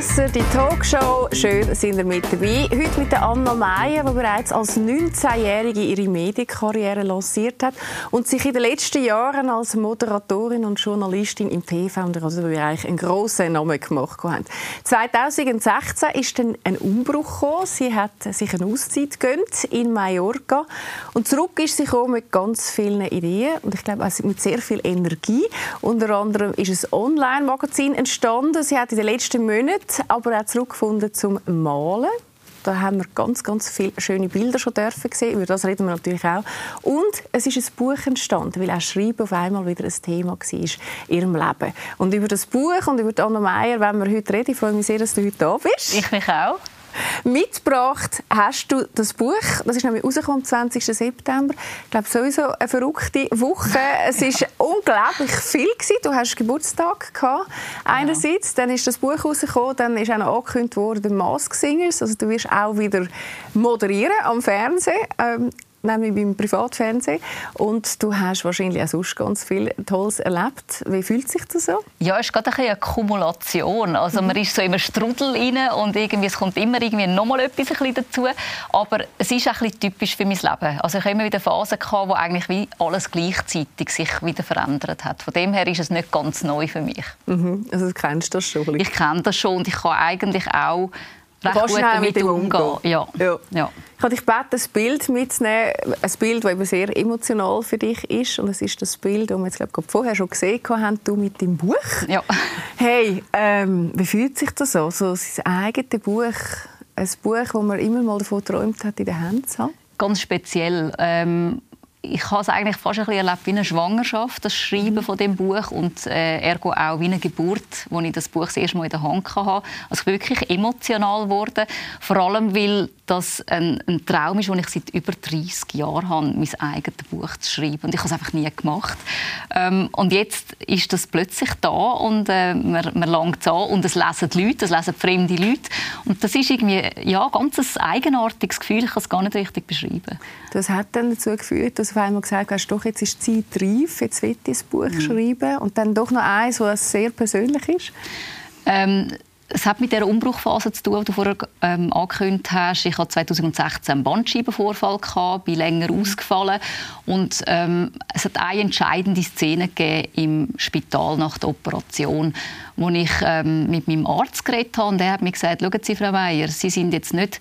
Lesser, die Talkshow. Schön, sind ihr mit dabei. Heute mit der Anna Meyer, die bereits als 19-Jährige ihre Medienkarriere lanciert hat und sich in den letzten Jahren als Moderatorin und Journalistin im TV und also Bereich einen grossen Namen gemacht hat. 2016 ist dann ein Umbruch gekommen. Sie hat sich eine Auszeit gegönnt in Mallorca und zurück ist sie mit ganz vielen Ideen und ich glaube auch mit sehr viel Energie. Unter anderem ist ein Online-Magazin entstanden. Sie hat in den letzten Monaten Aber auch zurückgefunden zum Malen. Da haben wir ganz, ganz viele schöne Bilder schon dürfen sehen. Über das reden wir natürlich auch. Und es ist ein Buch entstanden, weil auch Schreiben auf einmal wieder ein Thema war in ihrem Leben. Und über das Buch und über Anna Meier wollen wir heute reden. Ich freue mich sehr, dass du heute da bist. Ich mich auch. Mitgebracht hast du das Buch. Das ist nämlich rausgekommen am 20. September. Ich glaube, sowieso eine verrückte Woche. Es war unglaublich viel. Gewesen. Du hast Geburtstag gehabt, einerseits. Dann ist das Buch rausgekommen. Dann ist auch noch angekündigt worden, der Mask Singers. Also du wirst auch wieder moderieren am Fernsehen. Ähm, nämlich beim Privatfernsehen. Und du hast wahrscheinlich auch sonst ganz viel Tolles erlebt. Wie fühlt sich das so? Ja, es ist gerade eine Kumulation. Also mhm. man ist so im Strudel rein und irgendwie, es kommt immer irgendwie noch mal etwas ein dazu. Aber es ist auch ein typisch für mein Leben. Also ich habe immer wieder Phasen gehabt, wo eigentlich wie alles gleichzeitig sich wieder verändert hat. Von dem her ist es nicht ganz neu für mich. Mhm. Also du kennst das schon? Ich kenne das schon und ich kann eigentlich auch recht gut damit umgehen. Ja. Ja. ja. Ich habe dich gebeten, ein Bild mitzunehmen, ein Bild, das eben sehr emotional für dich ist. Und es ist das Bild, das wir jetzt glaube ich, vorher schon gesehen haben, du mit deinem Buch. Ja. Hey, ähm, wie fühlt sich das an, so sein eigenes Buch, ein Buch, das man immer mal davon geträumt hat, in den Händen zu haben? Ganz speziell. Ähm ich habe es eigentlich fast ein bisschen erlebt wie eine Schwangerschaft, das Schreiben mhm. von dem Buch und äh, ergo auch wie eine Geburt, wo ich das Buch das erste Mal in der Hand hatte. Also ich bin wirklich emotional geworden, vor allem weil das ein, ein Traum ist, den ich seit über 30 Jahren habe, mein eigenes Buch zu schreiben und ich habe es einfach nie gemacht. Ähm, und jetzt ist das plötzlich da und äh, man, man langt es an und es lesen die Leute, es lesen fremde Leute und das ist irgendwie ja, ganz ein eigenartiges Gefühl, ich kann es gar nicht richtig beschreiben. Das hat dann dazu geführt, dass auf einmal gesagt hast, doch, jetzt ist die Zeit reif, jetzt will ich ein Buch mhm. schreiben. Und dann doch noch eins, das sehr persönlich ist? Ähm, es hat mit der Umbruchphase zu tun, die du vorher ähm, angekündigt hast. Ich hatte 2016 einen Bandscheibenvorfall, gehabt, bin länger mhm. ausgefallen und ähm, es hat eine entscheidende Szene gegeben im Spital nach der Operation, wo ich ähm, mit meinem Arzt geredet habe und der hat mir gesagt, schauen Sie, Frau Meier, Sie sind jetzt nicht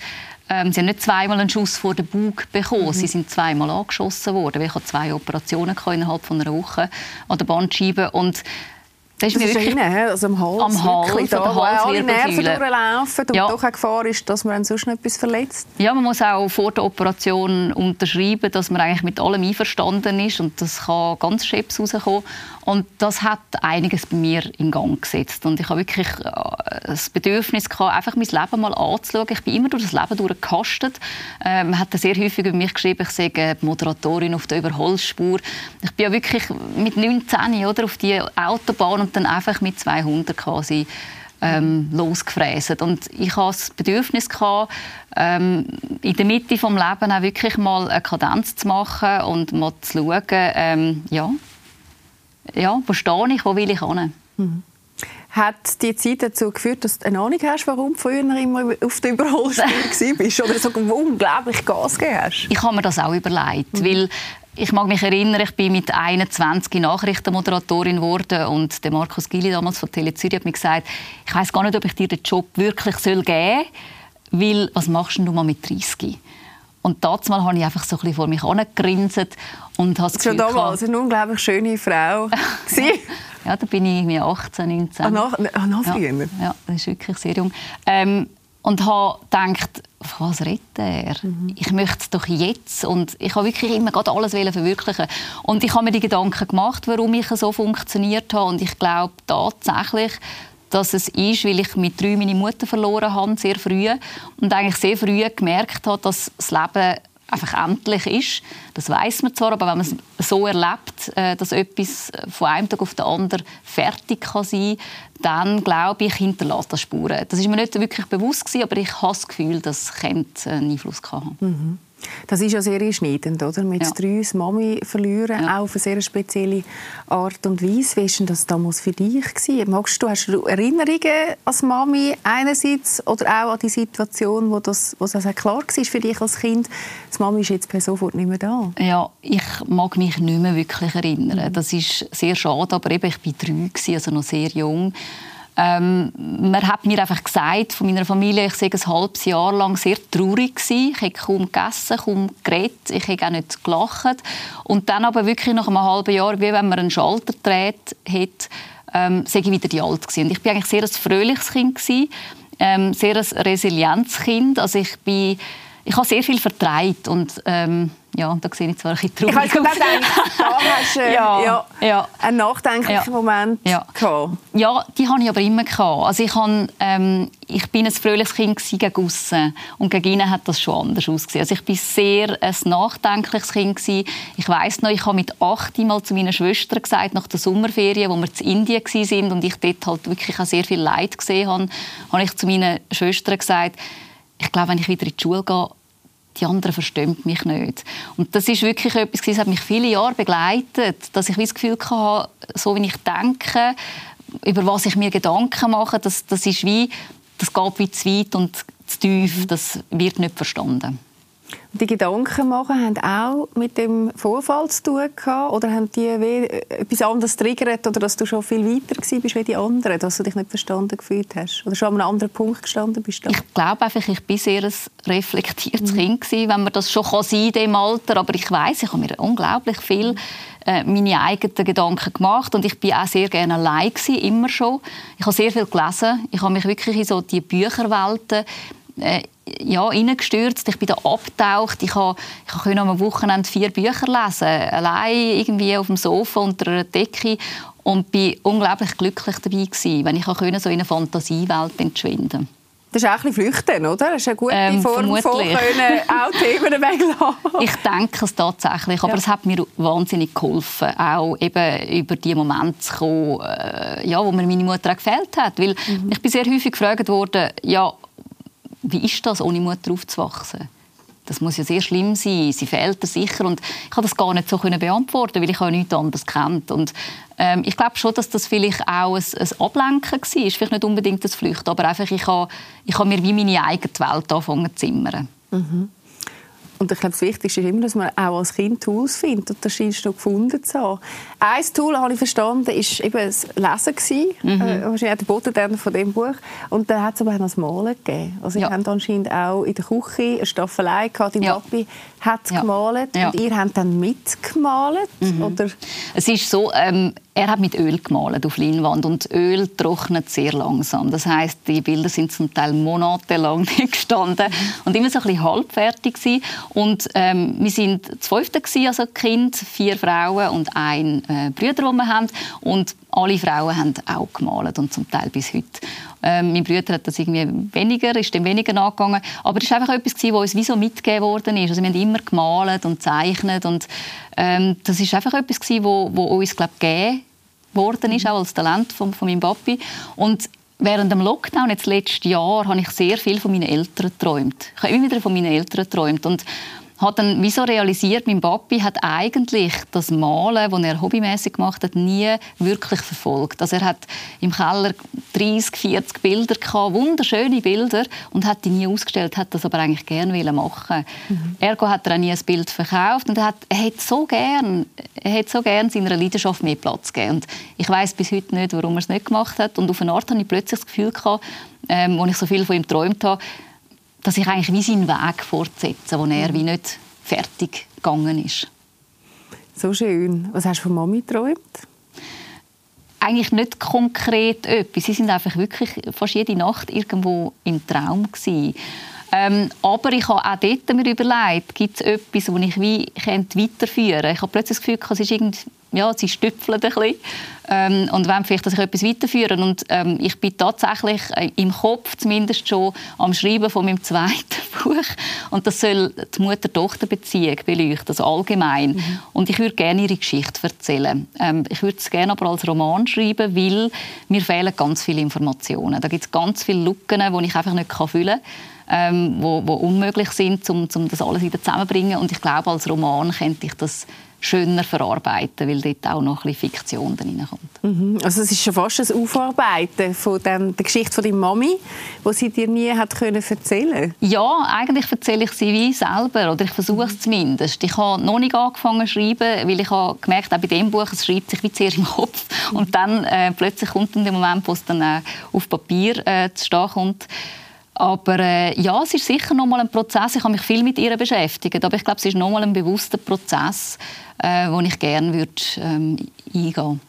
ähm, sie haben nicht zweimal einen Schuss vor den Bug bekommen. Mhm. Sie sind zweimal angeschossen worden. Ich hatte zwei Operationen innerhalb von einer Woche an der Bandscheibe. Und das ist, das ist wirklich innen, also am Hals, am Hals, wirklich, da, wo alle Nerven durchlaufen und ja. doch eine Gefahr ist, dass man sonst etwas verletzt. Ja, man muss auch vor der Operation unterschreiben, dass man eigentlich mit allem einverstanden ist und das kann ganz scheps rauskommen. Und das hat einiges bei mir in Gang gesetzt. Und ich habe wirklich äh, das Bedürfnis gehabt, einfach mein Leben mal anzuschauen. Ich bin immer durch das Leben durchgekastet. Äh, man hat sehr häufig über mich geschrieben, ich sei Moderatorin auf der Überholspur. Ich bin ja wirklich mit 19 oder, auf die Autobahn und dann einfach mit 200 quasi ähm, losgefräset. Und ich hatte das Bedürfnis, gehabt, ähm, in der Mitte des Lebens auch wirklich mal eine Kadenz zu machen und mal zu schauen, ähm, ja, ja, wo stehe ich, wo will ich hin. Mhm. Hat die Zeit dazu geführt, dass du eine Ahnung hast, warum du früher immer auf der Überholspur bist oder so unglaublich Gas gegeben hast? Ich habe mir das auch überlegt, mhm. weil ich mag mich erinnern, ich bin mit 21 Nachrichtenmoderatorin geworden und der Markus Gili damals von Tele Zürich hat mir gesagt, ich weiß gar nicht, ob ich dir den Job wirklich geben soll, weil was machst du mal mit 30? Und dazu habe ich einfach so ein bisschen vor mich angegrinset und habe das Schon damals eine unglaublich schöne Frau. ja, da bin ich irgendwie 18, 19. Ah, noch, ah, noch früher? Ja, ja, das ist wirklich sehr jung. Ähm, und habe gedacht, was redet er? Mhm. Ich möchte es doch jetzt. Und ich habe wirklich immer gerade alles verwirklichen. Und ich habe mir die Gedanken gemacht, warum ich so funktioniert habe. Und ich glaube tatsächlich, dass es ist, weil ich mit drei meine Mutter verloren habe, sehr früh. Und eigentlich sehr früh gemerkt habe, dass das Leben einfach endlich ist. Das weiß man zwar, aber wenn man es so erlebt, äh, dass etwas von einem Tag auf den anderen fertig kann sein dann glaube ich, hinterlässt das Spuren. Das ist mir nicht wirklich bewusst gewesen, aber ich habe das Gefühl, dass es einen Einfluss haben. Mhm. Das ist ja sehr einschneidend, oder? Mit ja. drei Mami verlieren, ja. auch auf eine sehr spezielle Art und Weise. Wie war das damals für dich? Gewesen? Magst du, hast du Erinnerungen als Mami einerseits oder auch an die Situation, wo das, wo das klar war für dich als Kind, das Mami ist jetzt per sofort nicht mehr da? Ja, ich mag mich nicht mehr wirklich erinnern. Das ist sehr schade, aber eben, ich war drei, also noch sehr jung. Ähm, man hat mir einfach gesagt von meiner Familie, ich sei ein halbes Jahr lang sehr traurig gewesen. Ich habe kaum gegessen, kaum geredet, ich habe auch nicht gelacht. Und dann aber wirklich nach einem halben Jahr, wie wenn man einen Schalter dreht, hat, ähm, sei ich wieder die Alte gewesen. Und ich bin eigentlich sehr ein fröhliches Kind gewesen, ähm, sehr ein resilientes Kind. Also ich bin ich habe sehr viel vertreibt und ähm, ja, da sehe ich zwar ein bisschen traurig Ich gerade gedacht, da hast du ja, ja, ja. einen nachdenklichen ja. Moment ja. gehabt. Ja, die habe ich aber immer gehabt. Also ich, habe, ähm, ich bin ein fröhliches Kind gegen aussen und gegen innen hat das schon anders ausgesehen. Also ich bin sehr ein nachdenkliches Kind gewesen. Ich weiß noch, ich habe mit acht Mal zu meiner Schwester gesagt, nach der Sommerferien, wo wir in Indien waren und ich dort halt wirklich auch sehr viel Leid gesehen habe, habe ich zu meiner Schwester gesagt, ich glaube, wenn ich wieder in die Schule gehe, die anderen verstehen mich nicht. Und das ist wirklich etwas, das hat mich viele Jahre begleitet, dass ich das Gefühl hatte, so wie ich denke, über was ich mir Gedanken mache, das, das ist wie, das geht wie zu weit und zu tief, das wird nicht verstanden. Die Gedanken machen haben auch mit dem Vorfall zu tun gehabt? Oder haben die etwas anderes triggert oder dass du schon viel weiter gewesen bist wie die anderen, dass du dich nicht verstanden gefühlt hast? Oder schon an einem anderen Punkt gestanden bist? Da? Ich glaube einfach, ich bin sehr ein reflektiertes mhm. Kind gewesen, wenn man das schon kann sein in dem Alter. Aber ich weiß, ich habe mir unglaublich viel äh, meine eigenen Gedanken gemacht und ich bin auch sehr gerne allein gewesen, immer schon. Ich habe sehr viel gelesen. Ich habe mich wirklich in so die Bücherwelten äh, ja, reingestürzt. Ich bin da abgetaucht. Ich konnte ich am Wochenende vier Bücher lesen, allein irgendwie auf dem Sofa unter einer Decke und bin unglaublich glücklich dabei gewesen, wenn ich so in eine Fantasiewelt entschwinden das ist auch ein bisschen flüchten, oder? Das ist eine gute ähm, Form von können auch Themen weglassen. Ich denke es tatsächlich, aber ja. es hat mir wahnsinnig geholfen, auch eben über die Momente zu kommen, äh, ja, wo mir meine Mutter auch gefällt hat. Weil mhm. ich bin sehr häufig gefragt worden, ja, wie ist das, ohne Mutter aufzuwachsen? Das muss ja sehr schlimm sein. Sie fehlt sicher. Und ich konnte das gar nicht so beantworten, weil ich auch nichts anderes kennt. Und ähm, ich glaube schon, dass das vielleicht auch ein, ein Ablenken war. Vielleicht nicht unbedingt das Flüchten, aber einfach, ich habe, ich habe mir wie meine eigene Welt angefangen zu zimmern. Mhm. Und ich glaube, das Wichtigste ist immer, dass man auch als Kind Tools findet. Und das scheinst du gefunden zu haben. Ein Tool, habe ich verstanden, war eben das Lesen. Mhm. Äh, wahrscheinlich der Boden von dem Buch. Und dann hat es aber auch noch das Malen gegeben. Also, ja. ihr habt anscheinend auch in der Küche eine Staffelei gehabt. Dein ja. Papi hat ja. gemalt. Ja. Und ihr habt dann mitgemalt? Mhm. Oder? Es ist so, ähm, er hat mit Öl gemalt auf Leinwand und Öl trocknet sehr langsam. Das heißt, die Bilder sind zum Teil monatelang gestanden und immer so ein bisschen halbfertig gewesen. Und ähm, wir sind zwölfte also Kind, vier Frauen und ein äh, Brüder, den wir haben. Und alle Frauen haben auch gemalt und zum Teil bis heute. Ähm, mein Bruder hat das irgendwie weniger, ist dem weniger nachgegangen. Aber es war einfach etwas, was uns wie so mitgegeben worden ist. Also wir haben immer gemalt und gezeichnet und ähm, das ist einfach etwas, was wo, wo uns glaub, gegeben worden ist, auch als Talent von, von meinem Papi. Und Während dem Lockdown, jetzt letztes Jahr, habe ich sehr viel von meinen Eltern geträumt. Ich habe immer wieder von meinen Eltern geträumt. Und hat dann wieso realisiert, mein Papi hat eigentlich das Malen, das er hobbymäßig gemacht hat, nie wirklich verfolgt. Also er hat im Keller 30, 40 Bilder gehabt, wunderschöne Bilder und hat die nie ausgestellt, hat das aber eigentlich gerne machen. Mhm. Ergo hat er auch nie ein Bild verkauft und er hat, er hätte so gern, er hätte so gern seiner Leidenschaft mehr Platz gegeben. Und ich weiß bis heute nicht, warum er es nicht gemacht hat. Und auf eine Art hatte ich plötzlich das Gefühl gehabt, ähm, als ich so viel von ihm geträumt habe, dass ich eigentlich wie seinen Weg fortsetze, wo er wie nicht fertig gegangen ist. So schön. Was hast du von Mami geträumt? Eigentlich nicht konkret etwas. Sie sind einfach wirklich fast jede Nacht irgendwo im Traum gewesen. Ähm, aber ich habe auch dort mir überlegt, gibt es etwas, das ich wie weiterführen könnte. Ich habe plötzlich das Gefühl, es ist irgendwie ja, sie stüpfeln ein bisschen ähm, und wollen vielleicht, dass ich etwas weiterführen. Und ähm, ich bin tatsächlich äh, im Kopf zumindest schon am Schreiben von meinem zweiten Buch. Und das soll die Mutter-Tochter-Beziehung beleuchten, also allgemein. Mhm. Und ich würde gerne ihre Geschichte erzählen. Ähm, ich würde es gerne aber als Roman schreiben, weil mir fehlen ganz viele Informationen. Da gibt es ganz viele Lücken, die ich einfach nicht füllen kann ähm, wo, wo unmöglich sind, um, um das alles wieder zusammenzubringen. Und ich glaube, als Roman könnte ich das schöner verarbeiten, weil dort auch noch ein bisschen Fiktion reinkommt. Mhm. Also es ist schon fast ein Aufarbeiten von dem, der Geschichte von deiner Mami, die sie dir nie hat können erzählen Ja, eigentlich erzähle ich sie wie selber, oder ich versuche es zumindest. Ich habe noch nicht angefangen zu schreiben, weil ich habe gemerkt, auch bei dem Buch, es schreibt sich wie zuerst im Kopf und dann äh, plötzlich kommt dann der Moment, wo es dann äh, auf Papier äh, zu stehen kommt. Aber äh, ja, es ist sicher noch mal ein Prozess. Ich habe mich viel mit ihr beschäftigt, aber ich glaube, es ist noch mal ein bewusster Prozess, äh, wo ich gerne würde ähm, eingehen.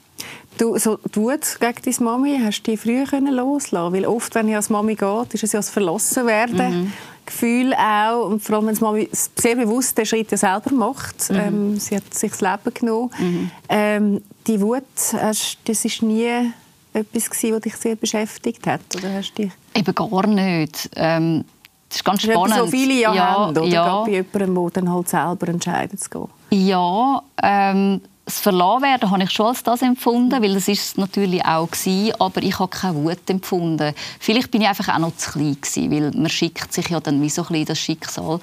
Du, so Wut gegen deine Mami, hast du die früher können loslassen Weil oft, wenn ich als Mami geht, ist es ja das Verlassenwerden. Mhm. Gefühl auch, und vor allem, wenn die Mami sehr bewusst den Schritt ja selber macht. Mhm. Ähm, sie hat sich das Leben genommen. Mhm. Ähm, die Wut, das ist nie etwas gewesen, was dich sehr beschäftigt hat? Oder hast dich Eben gar nicht. Ähm, das ist ganz spannend. so viele ja, ja haben, oder? Ja. bei jemandem, der dann halt selber entscheidet zu gehen. Ja, ähm, das Verlassen habe ich schon als das empfunden, weil das ist es natürlich auch gewesen, aber ich habe keine Wut empfunden. Vielleicht bin ich einfach auch noch zu klein gewesen, weil man schickt sich ja dann wie so ein bisschen das Schicksal.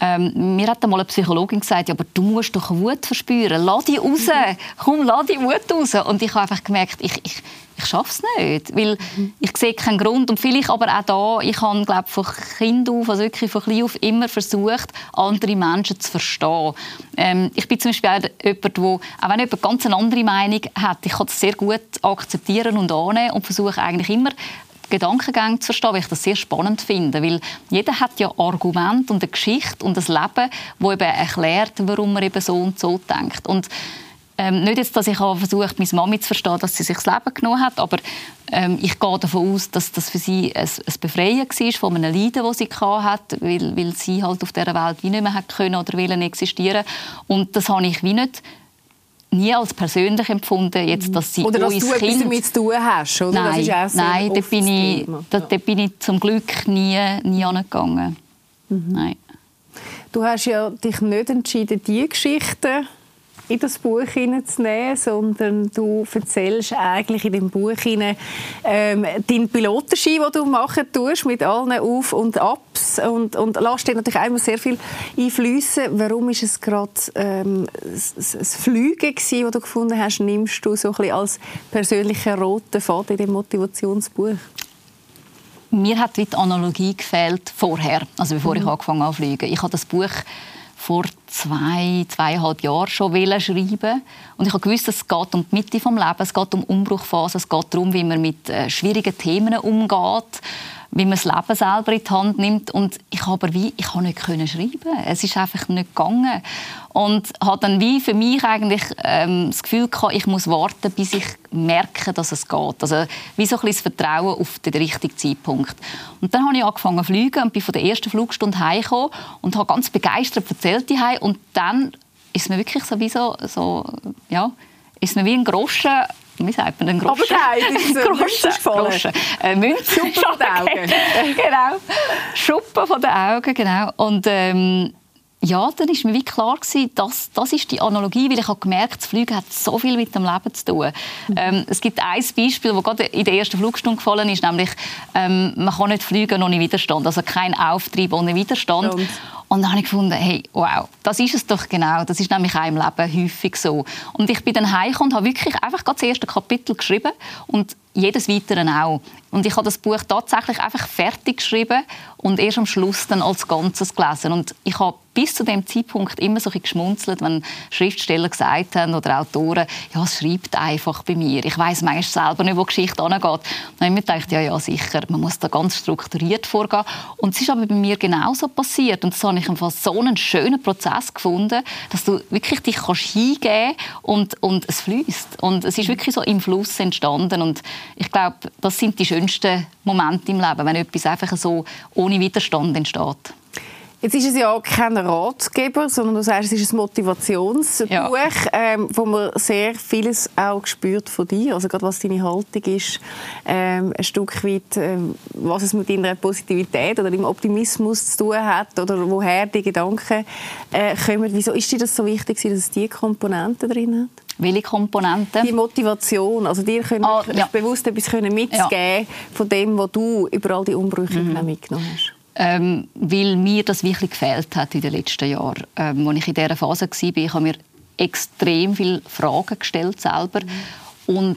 Ähm, mir hat einmal eine Psychologin gesagt, ja, aber du musst doch Wut verspüren. Lass die raus. Komm, lass die Wut raus. Und ich habe einfach gemerkt, ich, ich, ich schaffe es nicht, weil mhm. ich sehe keinen Grund. Und vielleicht aber auch da, ich habe, glaube von Kind auf, also wirklich von klein auf immer versucht, andere Menschen zu verstehen. Ähm, ich bin zum Beispiel auch jemand, wo, auch wenn jemand ganz eine andere Meinung hat, ich kann das sehr gut akzeptieren und annehmen und versuche eigentlich immer Gedankengänge zu verstehen, weil ich das sehr spannend finde. Weil jeder hat ja Argumente und eine Geschichte und ein Leben, wo eben erklärt, warum man eben so und so denkt. Und ähm, nicht jetzt, dass ich versucht meine Mami zu verstehen, dass sie sich das Leben genommen hat, aber ähm, ich gehe davon aus, dass das für sie ein, ein Befreien war von einem Leiden, das sie hatte, weil, weil sie halt auf dieser Welt wie nicht mehr hat können oder wollen existieren. Und das habe ich wie nicht nie als persönlich empfunden, jetzt, dass sie oder dass du kind... etwas damit zu tun hast, oder? Nein, das nein da, bin ich, da, da, bin ich zum Glück nie, nie angegangen. Mhm. Nein. Du hast ja dich nicht entschieden, diese Geschichte in das Buch hineinzunehmen, sondern du erzählst eigentlich in dem Buch hinein, ähm, deinen Pilotenschein, den du machen tust, mit allen Auf- und Abs und, und lässt dir natürlich einmal sehr viel einfließen. Warum ist es gerade ähm, das Fliegen gewesen, das du gefunden hast, nimmst du so ein bisschen als persönlicher roten Faden in dem Motivationsbuch? Mir hat die Analogie gefehlt vorher, also bevor mhm. ich angefangen habe zu fliegen. Ich habe das Buch vor zwei, zweieinhalb Jahren schon schreiben. Und ich gewusst, es geht um die Mitte des Lebens, es geht um Umbruchphase, es geht darum, wie man mit äh, schwierigen Themen umgeht wie man das Leben selber in die Hand nimmt. Und ich habe wie, ich habe nicht können schreiben. Es ist einfach nicht gegangen. Und habe dann wie für mich eigentlich ähm, das Gefühl gehabt, ich muss warten, bis ich merke, dass es geht. Also wie so ein das Vertrauen auf den richtigen Zeitpunkt. Und dann habe ich angefangen zu fliegen und bin von der ersten Flugstunde heimgekommen und habe ganz begeistert erzählt und dann ist mir wirklich so wie so, so ja, ist mir wie ein Groschen wie sagt man denn Groschen? Aber nein, Groschen. Groschen. Äh, Münze. Schuppen von den Augen. genau. Schuppen von den Augen, genau. Und ähm, ja, dann war mir wie klar gewesen, dass das ist die Analogie, weil ich habe gemerkt, das Fliegen hat so viel mit dem Leben zu tun. Mhm. Ähm, es gibt ein Beispiel, das gerade in der ersten Flugstunde gefallen ist, nämlich ähm, man kann nicht fliegen ohne Widerstand, also kein Auftrieb ohne Widerstand. Und, und dann habe ich gefunden, hey, wow, das ist es doch genau. Das ist nämlich auch im Leben häufig so. Und ich bin dann heimgekommen und habe wirklich einfach das erste Kapitel geschrieben und jedes Weitere auch. Und ich habe das Buch tatsächlich einfach fertig geschrieben und erst am Schluss dann als Ganzes gelesen. Und ich habe bis zu dem Zeitpunkt immer so ein geschmunzelt, wenn Schriftsteller gesagt haben oder Autoren, ja, es schreibt einfach bei mir. Ich weiß manchmal selber nicht, wo die Geschichte angeht. Dann habe ich mir gedacht, ja, ja, sicher, man muss da ganz strukturiert vorgehen. Und es ist aber bei mir genauso passiert. Und das habe ich einfach so einen schönen Prozess gefunden, dass du wirklich dich kannst hingeben und, und es fließt. Und es ist wirklich so im Fluss entstanden. Und ich glaube, das sind die schönsten Momente im Leben, wenn etwas einfach so ohne Widerstand entsteht. Jetzt ist es ja kein Ratgeber, sondern du sagst, es ist ein Motivationsbuch, ja. ähm, wo man sehr vieles auch spürt von dir. Also gerade was deine Haltung ist, ähm, ein Stück weit, ähm, was es mit deiner Positivität oder dem Optimismus zu tun hat oder woher die Gedanken äh, kommen. Wieso ist dir das so wichtig, dass es diese Komponenten drin hat? Welche Komponenten? Die Motivation. Also dir können ah, ja. bewusst etwas können mitzugeben ja. von dem, was du über all die Umbrüche mhm. mitgenommen hast ähm, weil mir das wirklich gefehlt hat in den letzten Jahren. Ähm, als ich in dieser Phase war, habe ich mir extrem viele Fragen gestellt selber mhm. und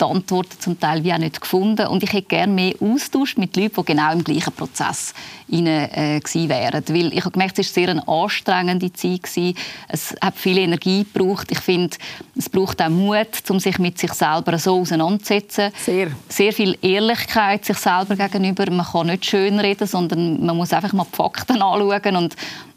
die Antworten zum Teil wie auch nicht gefunden. Und ich hätte gerne mehr Austausch mit Leuten, die genau im gleichen Prozess rein, äh, wären. Weil ich habe gemerkt, es war sehr eine anstrengende Zeit. Gewesen. Es hat viel Energie gebraucht. Ich finde, es braucht auch Mut, um sich mit sich selber so auseinanderzusetzen. Sehr. Sehr viel Ehrlichkeit sich selber gegenüber. Man kann nicht schön reden, sondern man muss einfach mal die Fakten anschauen und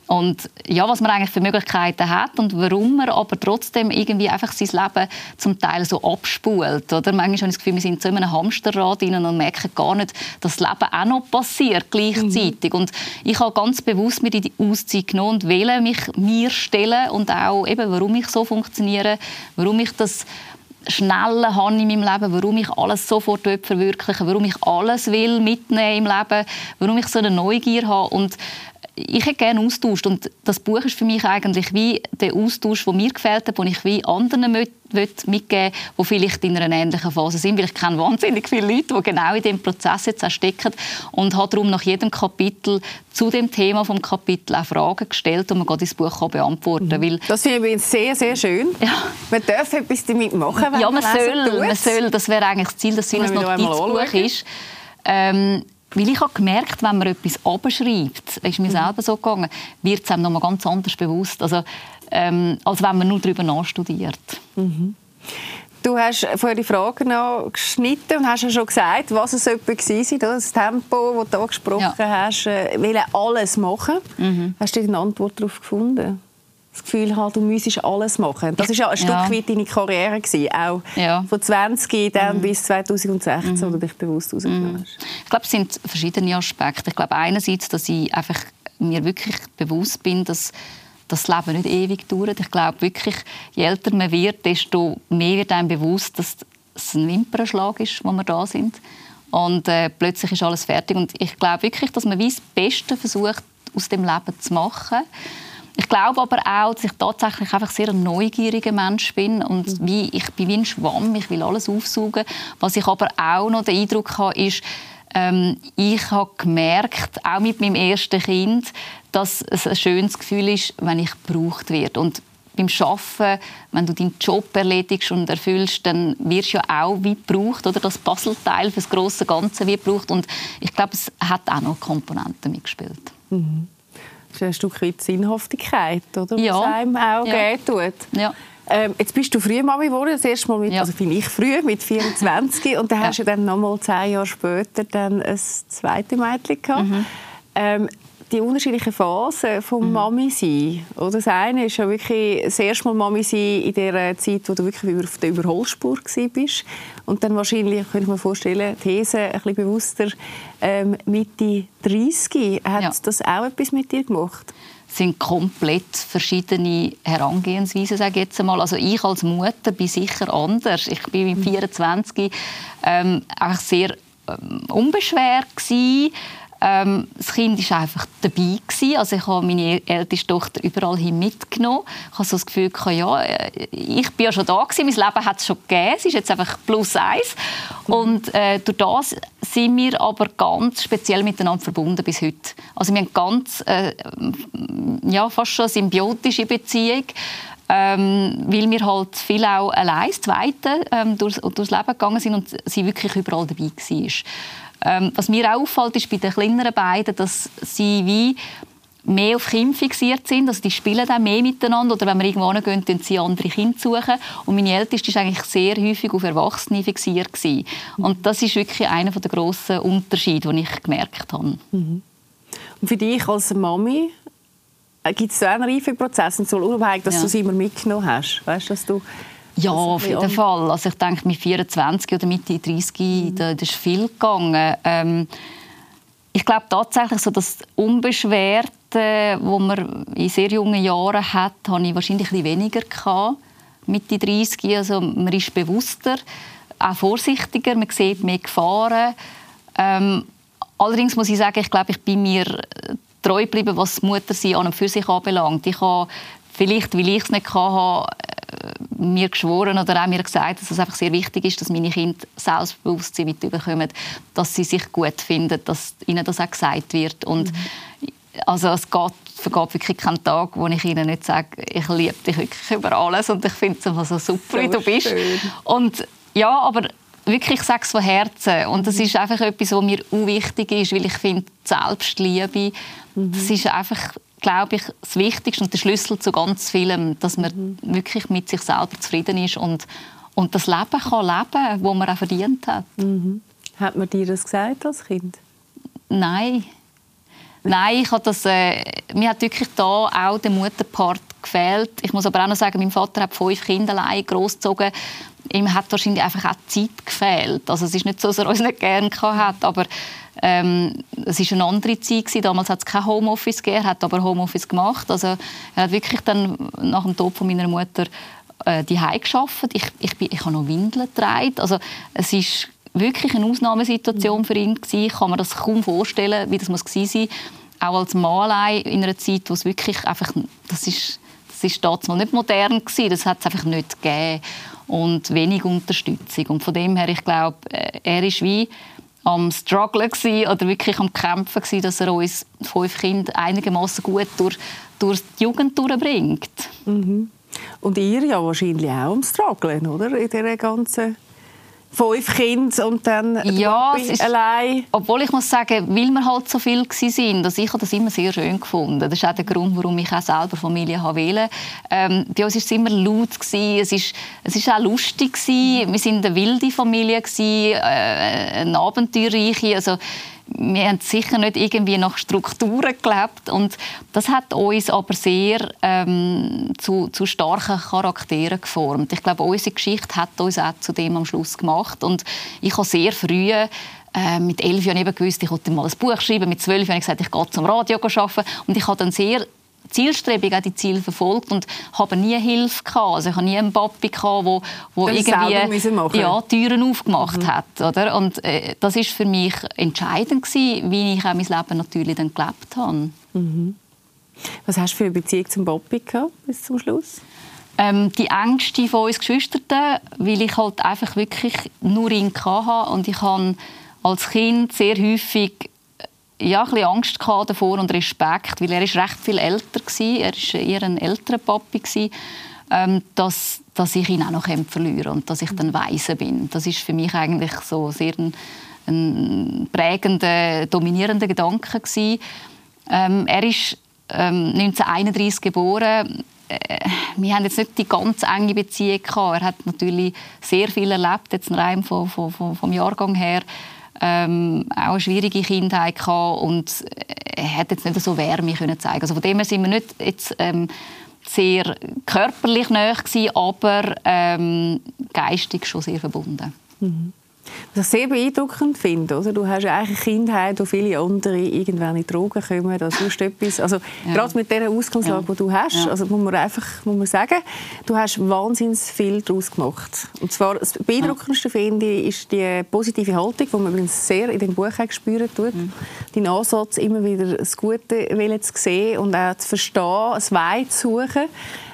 und ja, was man eigentlich für Möglichkeiten hat und warum man aber trotzdem irgendwie einfach sein Leben zum Teil so abspult. Oder? Manchmal habe ich das Gefühl, wir sind so in einem Hamsterrad rein und merken gar nicht, dass das Leben auch noch passiert gleichzeitig. Mhm. Und ich habe ganz bewusst mir die Auszeit genommen und wähle mich mir stellen und auch eben, warum ich so funktioniere, warum ich das Schnelle habe in meinem Leben, warum ich alles sofort verwirklichen warum ich alles will mitnehmen im Leben, warum ich so eine Neugier habe und ich hätte gerne Austausch und das Buch ist für mich eigentlich wie der Austausch, der mir gefällt hat, den ich wie anderen mitgeben will, die vielleicht in einer ähnlichen Phase sind, weil ich kenne wahnsinnig viele Leute, die genau in diesem Prozess jetzt stecken und habe darum nach jedem Kapitel zu dem Thema vom Kapitel auch Fragen gestellt, die man das Buch kann beantworten kann. Mhm. Das finde ich sehr, sehr schön. Ja. Man darf etwas damit machen, wenn ja, man, man soll, man soll. Das wäre eigentlich das Ziel, dass es ein Notizbuch ist. Ähm, weil ich habe gemerkt, wenn man etwas abschreibt, ist mir mhm. selber so gegangen, wird es einem noch mal ganz anders bewusst, also, ähm, als wenn man nur darüber nachstudiert. Mhm. Du hast vorher die Frage noch geschnitten und hast ja schon gesagt, was es etwa war, das Tempo, das du angesprochen ja. hast, äh, will alles machen. Mhm. Hast du eine Antwort darauf gefunden? Das Gefühl habe, du müsstest alles machen. Das war ja ein Stück ja. weit deine Karriere, gewesen, auch ja. von 20 dann mhm. bis 2016, mhm. wo du dich bewusst rausgenommen mhm. hast. Ich glaube, es sind verschiedene Aspekte. Ich glaube einerseits, dass ich einfach mir wirklich bewusst bin, dass das Leben nicht ewig dauert. Ich glaube wirklich, je älter man wird, desto mehr wird einem bewusst, dass es ein Wimpernschlag ist, wo wir da sind. Und äh, plötzlich ist alles fertig. Und ich glaube wirklich, dass man wie das Beste versucht, aus dem Leben zu machen. Ich glaube aber auch, dass ich tatsächlich einfach sehr ein neugieriger Mensch bin und mhm. wie, ich bin wie ein Schwamm, ich will alles aufsaugen. Was ich aber auch noch den Eindruck habe, ist, ähm, ich habe gemerkt, auch mit meinem ersten Kind, dass es ein schönes Gefühl ist, wenn ich gebraucht werde. Und beim Arbeiten, wenn du deinen Job erledigst und erfüllst, dann wirst du ja auch wie gebraucht, oder das Puzzleteil für das große Ganze wird gebraucht. Und ich glaube, es hat auch noch Komponenten mitgespielt. Mhm. Ist ein Stück weit Sinnhaftigkeit, oder? Ja. Was einem auch ja. tut. Ja. Ähm, jetzt bist du früh Mami geworden, das erste Mal mit, ja. also finde ich früh, mit 24 und dann ja. hast du dann nochmal zehn Jahre später dann ein zweites Mädchen gehabt. Mhm. Ähm, die unterschiedlichen Phasen vom mhm. Mami sein. Oder das eine ist ja wirklich das erste Mal Mami sein in der Zeit, wo du wirklich auf der Überholspur bist. Und dann wahrscheinlich, könnte ich mir vorstellen, These ein bisschen bewusster ähm, Mitte 30. Hat ja. das auch etwas mit dir gemacht? sind komplett verschiedene Herangehensweisen, sage ich jetzt einmal. Also ich als Mutter bin sicher anders. Ich bin mit 24 mhm. ähm, einfach sehr ähm, unbeschwert gewesen, ähm, das Kind war einfach dabei. Gewesen. Also ich habe meine älteste Tochter überall hin mitgenommen. Ich habe so das Gefühl, ja, äh, ich bin ja schon da gewesen, mein Leben hat es schon gegeben, es ist jetzt einfach plus eins. Und äh, durch das sind wir aber ganz speziell miteinander verbunden bis heute. Also wir haben ganz, äh, ja, fast schon eine symbiotische Beziehung. Ähm, weil wir halt viel auch allein, Zweite, ähm, durchs, durchs Leben gegangen sind und sie wirklich überall dabei war. Ähm, was mir auch auffällt, ist bei den kleineren beiden, dass sie wie mehr auf Kinder fixiert sind. Also die spielen dann mehr miteinander. Oder wenn wir irgendwo hingehen, dann sie andere Kinder suchen. Und meine Älteste war eigentlich sehr häufig auf Erwachsene fixiert. Gewesen. Und das ist wirklich einer der grossen Unterschiede, die ich gemerkt habe. Mhm. Und für dich als Mami äh, gibt es so einen Reifeprozess, so unabhängig, dass ja. du sie immer mitgenommen hast? Weißt, dass du ja, auf jeden Fall. Also ich denke, mit 24 oder Mitte 30, mhm. da, ist viel gegangen. Ähm, ich glaube tatsächlich, so das Unbeschwerte Werte, die man in sehr jungen Jahren hat, habe ich wahrscheinlich ein weniger gehabt. Mitte 30, also man ist bewusster, auch vorsichtiger, man sieht mehr Gefahren. Ähm, allerdings muss ich sagen, ich glaube, ich bin mir treu geblieben, was Muttersein an und für sich anbelangt. Ich habe vielleicht, weil ich es nicht hatte, mir geschworen oder auch mir gesagt, dass es einfach sehr wichtig ist, dass meine Kinder Selbstbewusstsein mitbekommen, dass sie sich gut finden, dass ihnen das auch gesagt wird. Und mhm. also es geht, vergeht wirklich keinen Tag, wo ich ihnen nicht sage, ich liebe dich wirklich über alles und ich finde es so super, so wie du bist. Schön. Und ja, aber wirklich, ich sage es von Herzen. Und das ist einfach etwas, was mir wichtig ist, weil ich finde, Selbstliebe, mhm. das ist einfach, glaube ich, das Wichtigste und der Schlüssel zu ganz vielem, dass man mhm. wirklich mit sich selber zufrieden ist und, und das Leben kann leben, das man auch verdient hat. Mhm. Hat man dir das gesagt als Kind? Nein. Nein, ich habe das, äh, mir hat wirklich da auch der Mutterpart gefehlt. Ich muss aber auch noch sagen, mein Vater hat fünf Kinder allein großgezogen ihm hat wahrscheinlich einfach auch Zeit gefehlt. Also es ist nicht so, dass er uns nicht gerne hat, aber ähm, es ist eine andere Zeit gewesen. Damals hat es kein Homeoffice gegeben, er hat aber Homeoffice gemacht. Also er hat wirklich dann nach dem Tod von meiner Mutter äh, die geschafft. Ich, ich, bin, ich habe noch Windeln getragen. Also es ist wirklich eine Ausnahmesituation für ihn gewesen. Ich kann mir das kaum vorstellen, wie das muss gewesen sein. Auch als Malei in einer Zeit, wo es wirklich einfach, das ist, das ist damals nicht modern gewesen. Das hat es einfach nicht gegeben und wenig Unterstützung. Und von dem her, ich glaube, äh, er ist wie am Struggle oder wirklich am Kämpfen gewesen, dass er uns fünf Kinder einigermaßen gut durch, durch die Jugend durchbringt. Mhm. Und ihr ja wahrscheinlich auch am Struggeln, oder? In dieser ganzen fünf Kinder und dann ja, ist, allein. Obwohl ich muss sagen, weil wir halt so viel waren, also ich habe das immer sehr schön gefunden. Das ist auch der Grund, warum ich auch selber Familie wählen ähm, Bei uns war es immer laut, gewesen. es ist es ist auch lustig. Gewesen. Wir waren eine wilde Familie, gewesen, äh, eine abenteuerreiche. Also, wir haben sicher nicht irgendwie nach Strukturen gelebt und das hat uns aber sehr ähm, zu, zu starken Charakteren geformt. Ich glaube, unsere Geschichte hat uns auch zu dem am Schluss gemacht und ich habe sehr früh äh, mit elf Jahren eben gewusst, ich wollte mal ein Buch schreiben. Mit zwölf Jahren habe ich gesagt, ich gehe zum Radio arbeiten. Und ich habe dann sehr zielstrebig auch die Ziele verfolgt und habe nie Hilfe gehabt. Also ich habe nie einen Papi gehabt, wo, wo irgendwie ja, Türen aufgemacht mhm. hat, oder? Und äh, das ist für mich entscheidend gewesen, wie ich auch mein Leben natürlich dann gelebt habe. Mhm. Was hast du für eine Beziehung zum Papi gehabt bis zum Schluss? Ähm, die Ängste von uns Geschwistern, weil ich halt einfach wirklich nur ihn hatte und ich habe als Kind sehr häufig ja, ein bisschen Angst davor und Respekt, weil er ist recht viel älter war. Er war eher ein älterer Papi. Ähm, dass, dass ich ihn auch noch verlieren und dass ich dann weise bin. Das ist für mich eigentlich so sehr ein, ein prägender, dominierender Gedanke. Ähm, er ist ähm, 1931 geboren. Äh, wir haben jetzt nicht die ganz enge Beziehung gehabt. Er hat natürlich sehr viel erlebt, jetzt rein vom, vom, vom Jahrgang her ähm, auch eine schwierige Kindheit gehabt und er hat jetzt nicht so Wärme können zeigen. Also von dem her sind wir nicht jetzt ähm, sehr körperlich nahe gewesen, aber ähm, geistig schon sehr verbunden. Mhm. Was ich sehr beeindruckend finde, oder? du hast eigentlich eine Kindheit, wo viele andere irgendwann in Drogen kommen oder sonst etwas. Also ja. gerade mit dieser Ausgangslage, ja. die du hast, ja. also muss man einfach muss man sagen, du hast wahnsinnig viel daraus gemacht. Und zwar das beeindruckendste finde ich ist die positive Haltung, die man übrigens sehr in dem Buch spüren tut. Mhm. Dein Ansatz, immer wieder das Gute zu sehen und auch zu verstehen, das Weid zu suchen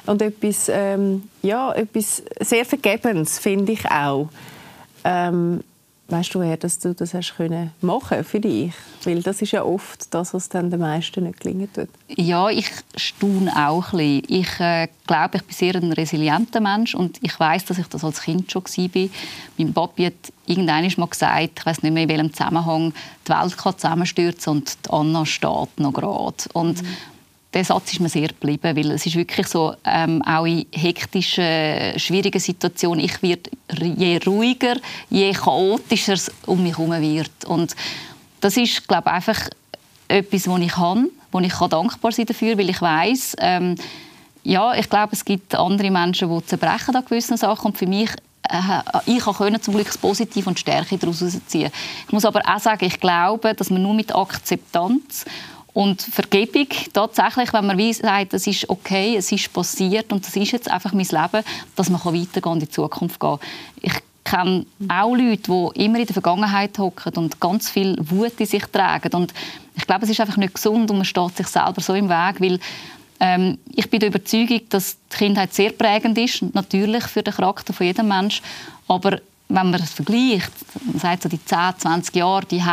und etwas, ähm, ja, etwas sehr Vergebendes, finde ich auch. Ähm, weißt du, woher dass du das hast können machen für dich? Weil das ist ja oft das, was dann den meisten nicht gelingen tut. Ja, ich staune auch ein bisschen. Ich äh, glaube, ich bin sehr ein resilienter Mensch und ich weiß, dass ich das als Kind schon war. Mein Papi hat irgendwann mal gesagt, ich weiß nicht mehr in welchem Zusammenhang, die Welt kann zusammenstürzen und die Anna steht noch gerade. Und mhm der Satz ist mir sehr geblieben, weil es ist wirklich so, ähm, auch in hektischen, schwierigen Situationen, ich werde je ruhiger, je chaotischer es um mich herum wird. Und das ist, glaube ich, einfach etwas, was ich kann, wo ich kann dankbar sein dafür, weil ich weiß, ähm, ja, ich glaube, es gibt andere Menschen, die zerbrechen an gewissen Sachen und für mich äh, ich konnte zum Glück das Positive und die Stärke daraus ziehen. Ich muss aber auch sagen, ich glaube, dass man nur mit Akzeptanz Und Vergebung, tatsächlich, wenn man wie sagt, es ist okay, es ist passiert und das ist jetzt einfach mein Leben, dass man weitergehen in die Zukunft gehen Ich kenne auch Leute, die immer in der Vergangenheit hocken und ganz viel Wut in sich tragen. Und ich glaube, es ist einfach nicht gesund und man steht sich selber so im Weg, weil ähm, ich bin der Überzeugung, dass die Kindheit sehr prägend ist, natürlich für den Charakter von jedem Menschen, aber wenn man es vergleicht, man sagt so die 10, 20 Jahre die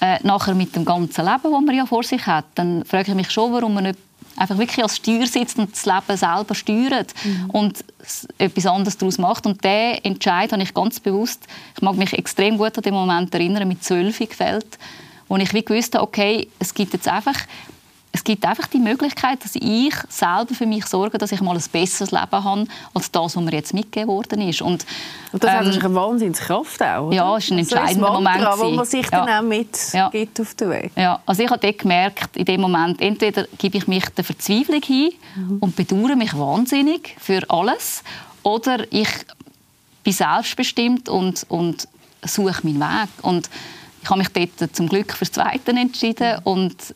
äh, nachher mit dem ganzen Leben, das man ja vor sich hat, dann frage ich mich schon, warum man nicht einfach wirklich als Steuer sitzt und das Leben selber steuert mhm. und etwas anderes daraus macht. Und der Entscheid habe ich ganz bewusst, ich mag mich extrem gut an den Moment erinnern, mit zwölf gefällt, wo ich wie gewusst habe, okay, es gibt jetzt einfach es gibt einfach die Möglichkeit, dass ich selber für mich sorge, dass ich mal ein besseres Leben habe, als das, was mir jetzt mitgegeben worden ist. Und, und das ähm, hat eine Wahnsinnskraft auch, oder? Ja, es ist ein entscheidender also Moment. wo man sich ja. dann auch mitgibt ja. auf den Weg. Ja, also ich habe dort gemerkt, in dem Moment, entweder gebe ich mich der Verzweiflung hin mhm. und bedauere mich wahnsinnig für alles, oder ich bin selbstbestimmt und, und suche meinen Weg. Und ich habe mich dort zum Glück fürs Zweite entschieden und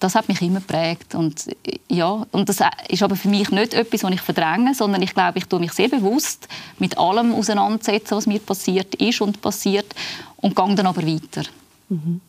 das hat mich immer geprägt. Und, ja, und das ist aber für mich nicht etwas, was ich verdränge, sondern ich glaube, ich tue mich sehr bewusst mit allem auseinandersetzen, was mir passiert ist und passiert und gehe dann aber weiter. Mhm.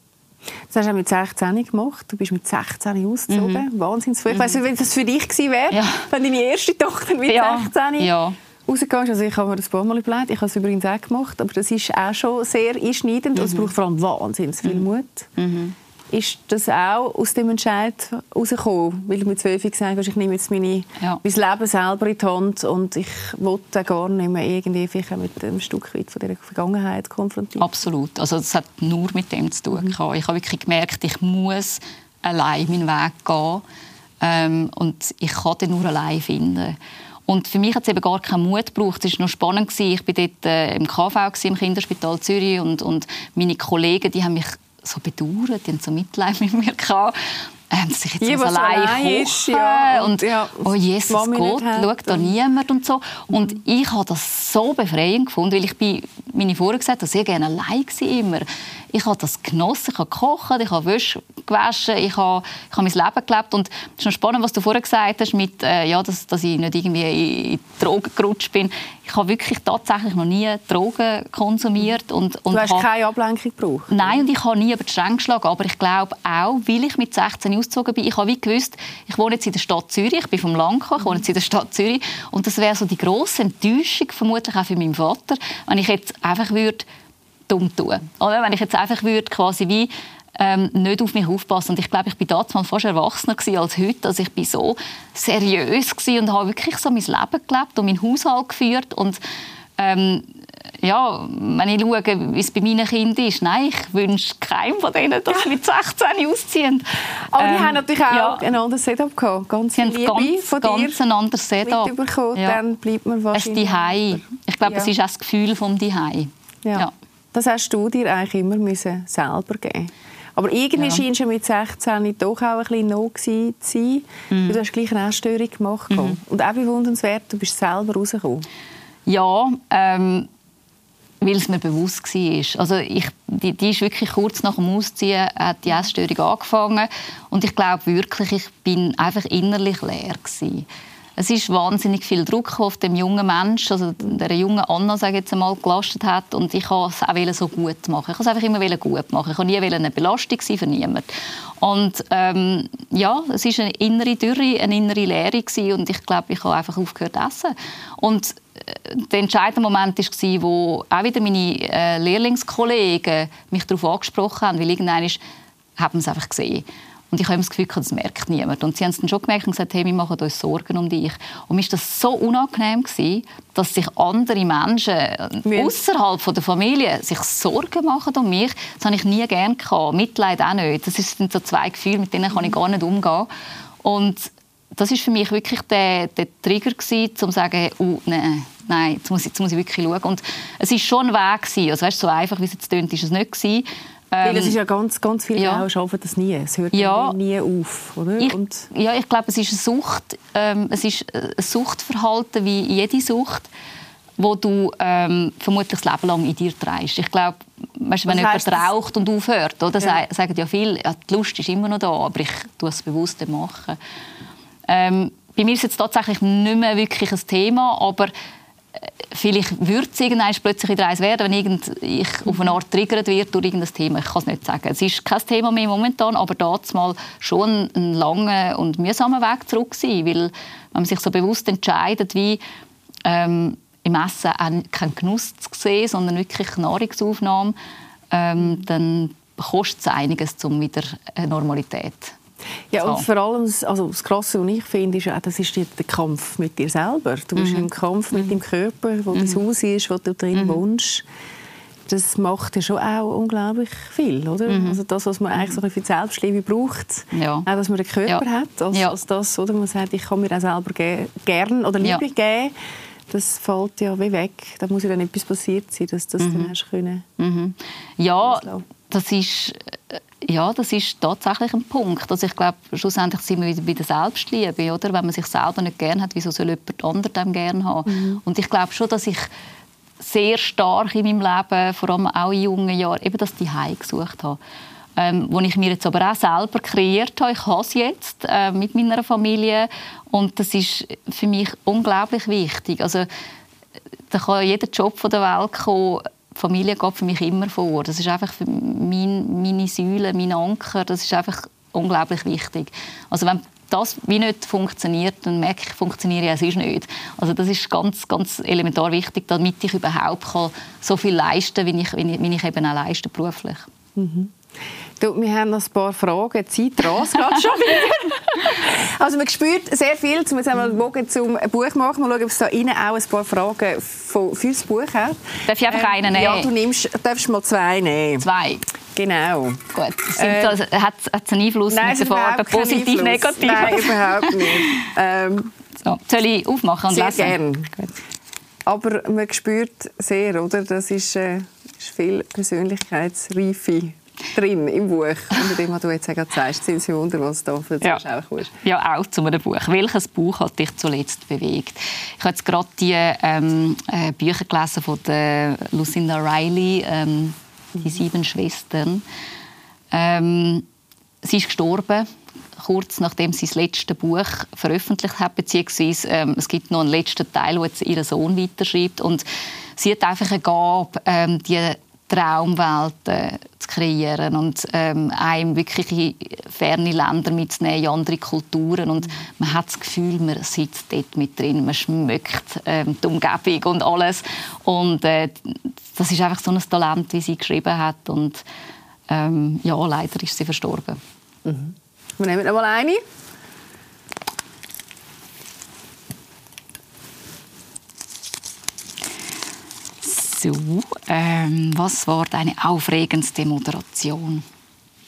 Das hast du mit 16 gemacht. Du bist mit 16 ausgezogen. Mhm. Wahnsinns Ich weiß nicht, wie das für dich gewesen wäre, ja. wenn deine erste Tochter mit ja. 16 ja. rausgegangen Also ich habe mir das ein paar Mal überlegt. Ich habe es übrigens auch gemacht. Aber das ist auch schon sehr einschneidend. Mhm. Und es braucht vor allem wahnsinnig viel mhm. Mut. Mhm ist das auch aus dem Entscheid herausgekommen? Weil du mit zwölf gesagt hast, ich nehme jetzt meine, ja. mein Leben selber in die Hand und ich wollte gar nicht mehr irgendwie vielleicht mit einem Stück weit von dieser Vergangenheit konfrontieren. Absolut. Also das hat nur mit dem zu tun. Mhm. Ich habe wirklich gemerkt, ich muss allein meinen Weg gehen ähm, und ich kann den nur allein finden. Und für mich hat es eben gar keinen Mut gebraucht. Es war noch spannend. Ich war dort äh, im KV, im Kinderspital Zürich und, und meine Kollegen, die haben mich so bedauert, die haben so Mitleid mit mir gehabt. Ähm, dass ich jetzt Die, allein koche ja. und, ja, oh Jesus Gott, schaut da niemand und so. Und mhm. ich habe das so befreiend gefunden, weil ich bin, meine Vorgesetzte sehr gerne allein war immer. Ich habe das genossen, ich habe gekocht, ich habe Wäsche gewaschen, ich habe, ich habe mein Leben gelebt und es ist noch spannend, was du vorher gesagt hast, mit, äh, ja, dass, dass ich nicht irgendwie in Drogen gerutscht bin. Ich habe wirklich tatsächlich noch nie Drogen konsumiert. Und, und du hast habe, keine Ablenkung gebraucht? Nein, und ich habe nie über die Stränge geschlagen, aber ich glaube auch, weil ich mit 16 ausgezogen bin, ich habe wie gewusst, ich wohne jetzt in der Stadt Zürich, ich bin vom Land ich wohne jetzt in der Stadt Zürich und das wäre so die grosse Enttäuschung, vermutlich auch für meinen Vater, wenn ich jetzt einfach würde dumm tun. Oder wenn ich jetzt einfach würde quasi wie ähm, nicht auf mich aufpassen. Und ich glaube, ich bin damals fast erwachsener als heute. Also ich bin so seriös und habe wirklich so mein Leben gelebt und meinen Haushalt geführt und ähm, ja, wenn ich schaue, wie es bei meinen Kindern ist, nein, ich wünsche keinem von denen, dass sie mit 16 ausziehen. Aber ähm, die haben natürlich auch ja, ein anderes Setup gehabt. Ganz viel Liebe ganz, von dir ganz ein anderes Setup. Ja. Dann bleibt man wahrscheinlich... Es Ich glaube, ja. es ist auch das Gefühl vom Dihei. Ja. ja. Das hast du dir eigentlich immer müssen selber geben aber irgendwie ja. scheint schon mit 16 doch auch ein bisschen noch zu sein. Mhm. Du hast gleich eine Essstörung gemacht. Mhm. Und auch bewundernswert, du bist selber rausgekommen. Ja, ähm, weil es mir bewusst war. Also ich, die, die ist wirklich kurz nach dem Ausziehen hat die Essstörung angefangen und ich glaube wirklich, ich bin einfach innerlich leer gewesen. Es ist wahnsinnig viel Druck auf dem jungen Menschen, also der jungen Anna, sage jetzt einmal, gelastet hat und ich wollte es auch so gut machen. Ich wollte es einfach immer gut machen. Ich wollte nie eine Belastung sein für niemanden. Und ähm, ja, es war eine innere Dürre, eine innere Leere gewesen, und ich glaube, ich habe einfach aufgehört zu essen. Und äh, der entscheidende Moment war, wo auch wieder meine äh, Lehrlingskollegen mich darauf angesprochen haben, weil irgendwann haben sie es einfach gesehen. Und ich habe das Gefühl, das merkt niemand. Und sie haben es dann schon gemerkt und gesagt, hey, wir machen uns Sorgen um dich. Und mir war das so unangenehm, gewesen, dass sich andere Menschen außerhalb der Familie sich Sorgen machen um mich. Das habe ich nie gerne gehabt. Mitleid auch nicht. Das sind so zwei Gefühle, mit denen kann ich gar nicht umgehen. Und das ist für mich wirklich der, der Trigger gewesen, um zu sagen, oh, nein, nein, jetzt muss, ich, jetzt muss ich wirklich schauen. Und es war schon ein Weg gewesen. Also, weißt, so einfach, wie es jetzt tönt, ist es nicht gewesen. Weil es ähm, ist ja ganz, ganz viele ja. Frauen schaffen das nie. Es hört ja. nie auf, oder? Ich, ja, ich glaube, es ist eine Sucht. Ähm, es ist ein Suchtverhalten wie jede Sucht, wo du ähm, vermutlich das Leben lang in dir trägst. Ich glaube, weißt, wenn jemand raucht und aufhört, oder, ja. sagen ja viele, ja, die Lust ist immer noch da, aber ich tue es bewusst machen. Ähm, bei mir ist es tatsächlich nicht mehr wirklich ein Thema, aber vielleicht würde es irgendwann plötzlich wieder eins werden, wenn irgend ich auf eine Art triggert wird durch irgendein Thema. Ich kann es nicht sagen. Es ist kein Thema mehr momentan, aber damals mal schon ein langer und mühsamer Weg zurück sein, weil wenn man sich so bewusst entscheidet, wie ähm, im Essen kein Genuss zu sehen, sondern wirklich Nahrungsaufnahme, ähm, dann kostet es einiges, um wieder Normalität ja, und vor allem, also das Krasse, was ich finde, ist, das ist der Kampf mit dir selber. Du bist mhm. im Kampf mit mhm. deinem Körper, wo mhm. dein Haus ist, wo du drin mhm. wohnst. Das macht ja schon auch unglaublich viel, oder? Mhm. Also das, was man eigentlich so für die Selbstliebe braucht, ja. auch, dass man den Körper ja. hat, als, ja. als das, oder? Man sagt, ich kann mir auch selber ge gern oder Liebe geben das fällt ja wie weg. Da muss ja dann etwas passiert sein, dass das mhm. dann hast können. Mhm. Ja, das ist ja, das ist tatsächlich ein Punkt. Also ich glaube, schlussendlich sind wir wieder bei der Selbstliebe, oder? Wenn man sich selber nicht gerne hat, wieso soll jemand anderes dem gerne haben? Mhm. Und ich glaube schon, dass ich sehr stark in meinem Leben, vor allem auch in jungen Jahren, eben das Zuhause gesucht habe. Ähm, wo ich mir jetzt aber auch selber kreiert habe. Ich habe es jetzt äh, mit meiner Familie und das ist für mich unglaublich wichtig. Also da kann jeder Job von der Welt kommen Familie geht für mich immer vor. Das ist einfach für mein, meine Säule, mein Anker. Das ist einfach unglaublich wichtig. Also wenn das wie nicht funktioniert, dann merke ich, funktioniere ich es nicht. Also das ist ganz, ganz elementar wichtig, damit ich überhaupt kann so viel leisten kann, wie ich, wie ich eben auch leiste beruflich. Mhm. Du, wir haben noch ein paar Fragen. Die Zeit rast gerade schon wieder. Also man spürt sehr viel. Jetzt haben wir einen Bogen zum Buch machen. Mal schauen, ob es da innen auch ein paar Fragen für das Buch hat. Darf ich einfach ähm, einen nehmen? Ja, du nimmst, darfst mal zwei nehmen. Zwei? Genau. Gut. Also, hat es einen Einfluss nein, mit den Farben? Positiv, negativ? Nein, überhaupt nicht. Ähm, so, soll ich aufmachen und sehr lesen? Sehr gerne. Aber man spürt sehr, oder? Das ist, äh, ist viel Persönlichkeitsreife drin im Buch. Und dem, was du jetzt gerade sagst, sind sie Wunder, was da für ja. Ist. Ja, auch zu einem Buch. Welches Buch hat dich zuletzt bewegt? Ich habe jetzt gerade die ähm, äh, Bücher gelesen von der Lucinda Riley, ähm, die sieben Schwestern. Ähm, sie ist gestorben kurz nachdem sie das letzte Buch veröffentlicht hat, beziehungsweise ähm, es gibt noch einen letzten Teil, wo jetzt ihr Sohn weiterschreibt und sie hat einfach eine Gabe, ähm, die Traumwelten zu kreieren und ähm, einem wirklich in ferne Länder mitzunehmen, in andere Kulturen und man hat das Gefühl, man sitzt dort mit drin, man schmeckt ähm, die Umgebung und alles und äh, das ist einfach so ein Talent, wie sie geschrieben hat und ähm, ja, leider ist sie verstorben. Mhm. Wir nehmen noch mal eine. So, ähm, was war deine aufregendste Moderation?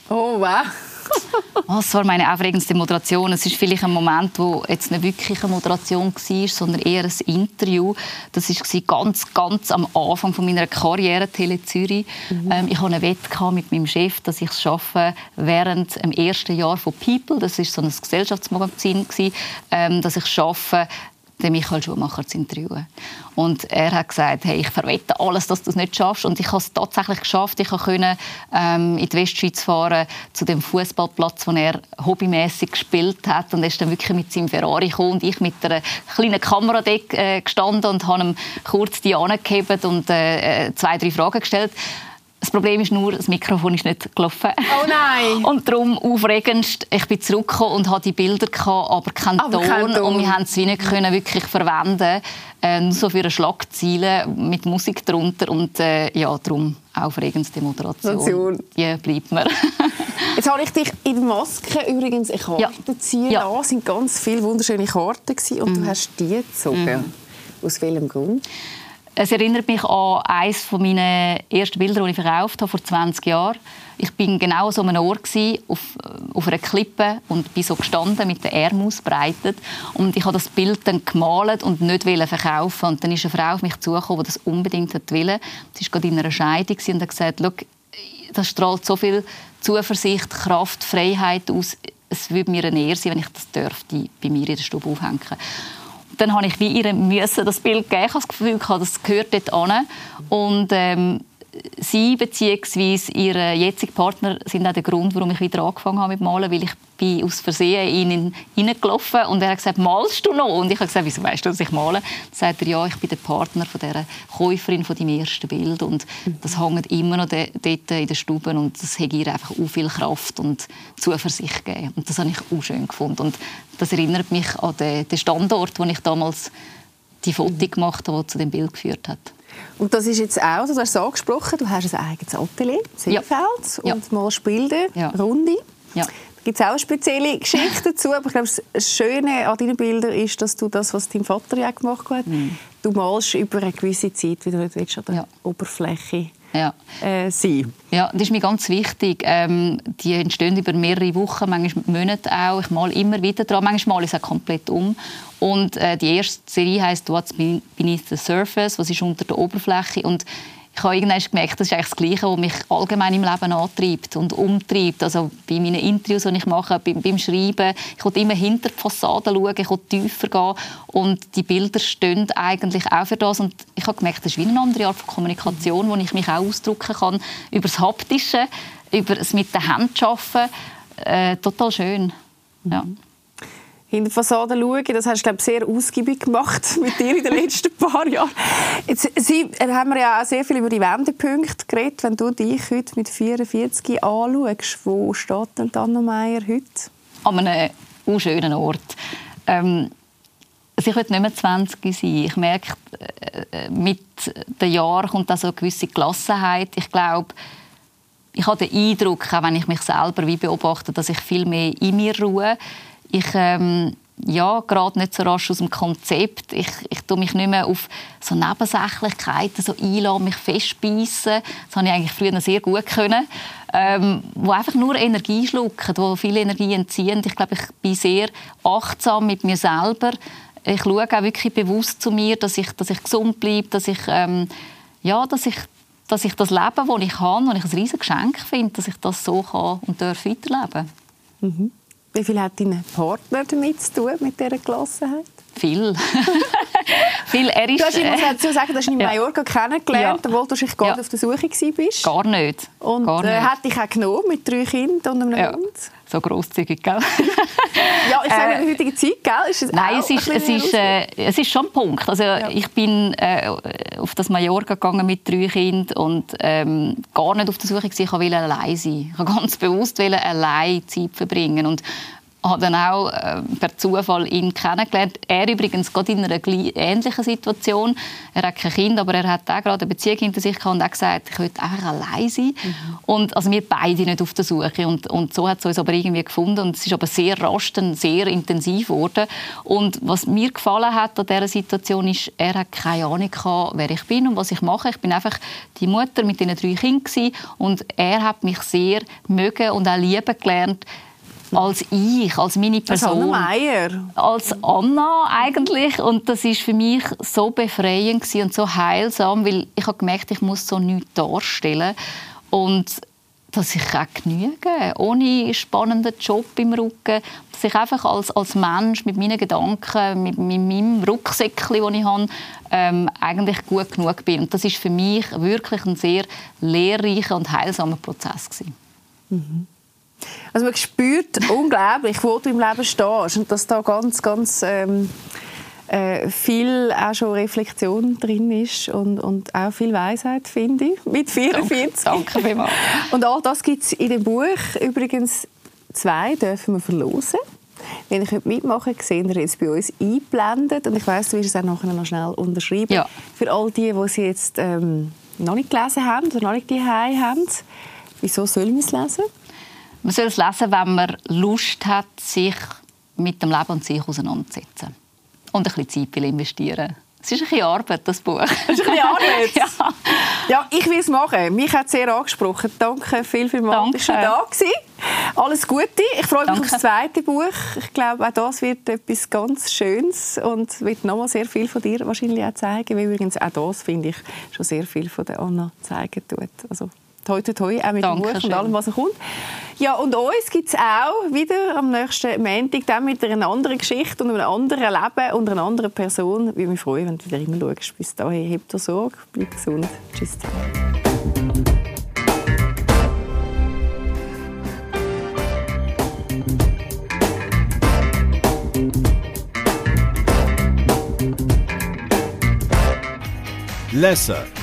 Oh, wow. was war meine aufregendste Moderation? Es ist vielleicht ein Moment, wo jetzt nicht wirklich eine Moderation war, sondern eher ein Interview. Das war ganz, ganz am Anfang von meiner Karriere Tele Zürich. Mhm. Ähm, ich hatte eine Wette mit meinem Chef, dass ich es schaffe, während dem ersten Jahr von People, das ist so ein Gesellschaftsmagazin, ähm, dass ich es schaffe, den Michael Schumacher zu interviewen. Und er hat gesagt, hey, ich verwette alles, dass du es nicht schaffst. Und ich habe es tatsächlich geschafft. Ich konnte ähm, in die Westschweiz fahren, zu dem Fußballplatz, wo er hobbymäßig gespielt hat. Und er ist dann wirklich mit seinem Ferrari gekommen und ich mit einer kleinen Kamera äh, gestanden und habe ihm kurz die angegeben und äh, äh, zwei, drei Fragen gestellt. Das Problem ist nur, das Mikrofon ist nicht gelaufen. Oh nein! Und darum aufregendst, ich bin zurückgekommen und hatte die Bilder, gehabt, aber keinen aber Ton. Kein Ton. Und wir haben es nicht können wirklich verwenden äh, nur so für eine Schlagzeile mit Musik darunter. Und äh, ja, darum aufregendste Moderation. Station. Ja, bleibt mir. Jetzt habe ich dich in der Maske übrigens eine Karte ja. ziehen ja. lassen. Es waren ganz viele wunderschöne Karten und mm. du hast die gezogen. Mm. Aus welchem Grund? Es erinnert mich an eines meiner ersten Bilder, die ich verkauft habe, vor 20 Jahren. Ich war genau so einem Ort, auf, auf einer Klippe und bin so gestanden, mit den Armen ausbreitet. Und ich habe das Bild dann gemalt und nicht verkaufen. Und dann ist eine Frau auf mich zugekommen, die das unbedingt wollte. Sie war gerade in einer Scheidung und hat gesagt, das strahlt so viel Zuversicht, Kraft, Freiheit aus. Es würde mir eine Ehre sein, wenn ich das dürfte bei mir in der Stube aufhängen dann habe ich wie ihr müssen das Bild geben. Ich habe das Gefühl, das gehört dort an. Und ähm, sie bzw. ihr jetziger Partner sind auch der Grund, warum ich wieder angefangen habe mit Malen, weil ich bin aus Versehen in ihn hineingelaufen und er hat gesagt, malst du noch? Und ich habe gesagt, wieso weißt du, dass ich male? Dann sagt er, ja, ich bin der Partner von dieser Käuferin von deinem ersten Bild und das hängt immer noch dort in der Stube und das hat ihr einfach auch viel Kraft und Zuversicht gegeben. Und das habe ich auch schön gefunden und das erinnert mich an den Standort, wo ich damals die Fotos gemacht habe, die zu dem Bild geführt hat. Und das ist jetzt auch, du hast es angesprochen, du hast ein eigenes Atelier, Seefeld, ja. und ja. malst Bilder, ja. Runde. Ja. Da gibt es auch eine spezielle Geschichte dazu, aber ich glaube, das Schöne an deinen Bildern ist, dass du das, was dein Vater ja gemacht hat, mhm. du malst über eine gewisse Zeit, wie du nicht willst, an der. Oberfläche ja. Äh, sein. Ja, das ist mir ganz wichtig. Ähm, die entstehen über mehrere Wochen, manchmal Monate auch. Ich male immer wieder dran. Manchmal male ich es auch komplett um. Und äh, die erste Serie heißt «What's beneath the surface?» Was ist unter der Oberfläche? Und ich habe irgendwann gemerkt, das ist eigentlich das Gleiche, was mich allgemein im Leben antreibt und umtreibt. Also bei meinen Interviews, die ich mache, beim, beim Schreiben, ich will immer hinter die Fassade schauen, ich will tiefer gehen und die Bilder stehen eigentlich auch für das. Und ich habe gemerkt, das ist wie eine andere Art von Kommunikation, wo ich mich auch ausdrücken kann über das Haptische, über das mit den Händen arbeiten. Äh, total schön. Ja. Mhm hinter die Fassade schauen. Das hast du glaube sehr ausgiebig gemacht mit dir in den letzten paar Jahren. Jetzt Sie, äh, haben wir ja auch sehr viel über die Wendepunkte geredet. Wenn du dich heute mit 44 anschaust, wo steht denn Anna Meier heute? An einem schönen Ort. Ähm, also ich will nicht mehr 20 sein. Ich merke, äh, mit den Jahren kommt da so eine gewisse Gelassenheit. Ich glaube, ich habe den Eindruck, auch wenn ich mich selber wie beobachte, dass ich viel mehr in mir ruhe ich ähm, ja, gerade nicht so rasch aus dem Konzept. Ich, ich tue mich nicht mehr auf so Nebensächlichkeiten so einladen, mich festbeissen. Das habe ich eigentlich früher sehr gut können. Ähm, wo einfach nur Energie schlucken, wo viel Energie entziehen. Ich glaube, ich bin sehr achtsam mit mir selber. Ich schaue auch wirklich bewusst zu mir, dass ich, dass ich gesund bleibe, dass ich, ähm, ja, dass ich dass ich das Leben, das ich habe, das ich ein riesiges Geschenk finde, dass ich das so kann und darf weiterleben mhm. Wie viel hat dein Partner damit zu tun, mit dieser Gelassenheit? Viel. viel. Er ist, du hast, ich muss dazu sagen, du hast ihn in Mallorca kennengelernt, ja. obwohl du gar ja. auf der Suche warst. Gar nicht. Und Gar äh, hat dich auch genommen mit drei Kindern und einem ja. Hund. So grosszügig, gell? ja, ich sage äh, in der heutigen Zeit, gell? Ist es nein, es ist, es, ist, äh, es ist schon ein Punkt. Also, ja. Ich bin äh, auf das Mallorca gegangen mit drei Kindern und ähm, gar nicht auf der Suche gewesen. Ich wollte allein sein. Ich wollte ganz bewusst allein Zeit verbringen. Und habe dann auch äh, per Zufall ihn kennengelernt. Er übrigens gerade in einer ähnlichen Situation. Er hat kein Kind, aber er hat auch gerade eine Beziehung hinter sich gehabt und auch gesagt, ich möchte einfach allein sein. Mhm. Und also wir beide nicht auf der Suche. Und, und so hat es uns aber irgendwie gefunden. Und es ist aber sehr rasch, sehr intensiv geworden. Und was mir gefallen hat an dieser Situation ist, er hat keine Ahnung gehabt, wer ich bin und was ich mache. Ich bin einfach die Mutter mit diesen drei Kindern und er hat mich sehr mögen und auch lieben gelernt, als ich, als meine Person. Als Anna Meier. Als Anna eigentlich. Und das ist für mich so befreiend und so heilsam, weil ich habe gemerkt, ich muss so nichts darstellen. Und dass ich auch genüge, ohne spannenden Job im Rücken, dass ich einfach als, als Mensch mit meinen Gedanken, mit, mit meinem Rucksäckchen, das ich habe, ähm, eigentlich gut genug bin. Und das ist für mich wirklich ein sehr lehrreicher und heilsamer Prozess gewesen. Mhm. Also man spürt unglaublich, wo du im Leben stehst und dass da ganz, ganz ähm, äh, viel auch schon Reflexion drin ist und, und auch viel Weisheit, finde ich, mit 44. Danke, danke Und all das gibt es in dem Buch. Übrigens zwei dürfen wir verlosen. Wenn ich heute mitmache, sehen wir jetzt bei uns eingeblendet und ich weiß, du wirst es auch nachher noch schnell unterschreiben. Ja. Für all die, die sie jetzt ähm, noch nicht gelesen haben oder noch nicht die haben, wieso sollen wir es lesen? Man soll es lesen, wenn man Lust hat, sich mit dem Leben und sich auseinanderzusetzen. Und ein bisschen Zeit investieren. Es ist ein bisschen Arbeit, das Buch. Es ist ein bisschen Arbeit? ja. ja, ich will es machen. Mich hat es sehr angesprochen. Danke viel, viel mal, du da. Alles Gute. Ich freue mich Danke. auf das zweite Buch. Ich glaube, auch das wird etwas ganz Schönes und wird noch mal sehr viel von dir wahrscheinlich auch zeigen. Weil übrigens auch das, finde ich, schon sehr viel von der Anna zeigen tut. Also Toi, toi, toi, auch mit Dankeschön. dem Buch und allem, was er kommt. Ja, und uns gibt es auch wieder am nächsten Montag dann mit einer anderen Geschichte und einem anderen Leben und einer anderen Person. Ich würde mich freuen, wenn du wieder immer schaust. Bis dahin, habt dir Sorge, bleib gesund. Tschüss zusammen. Lesser.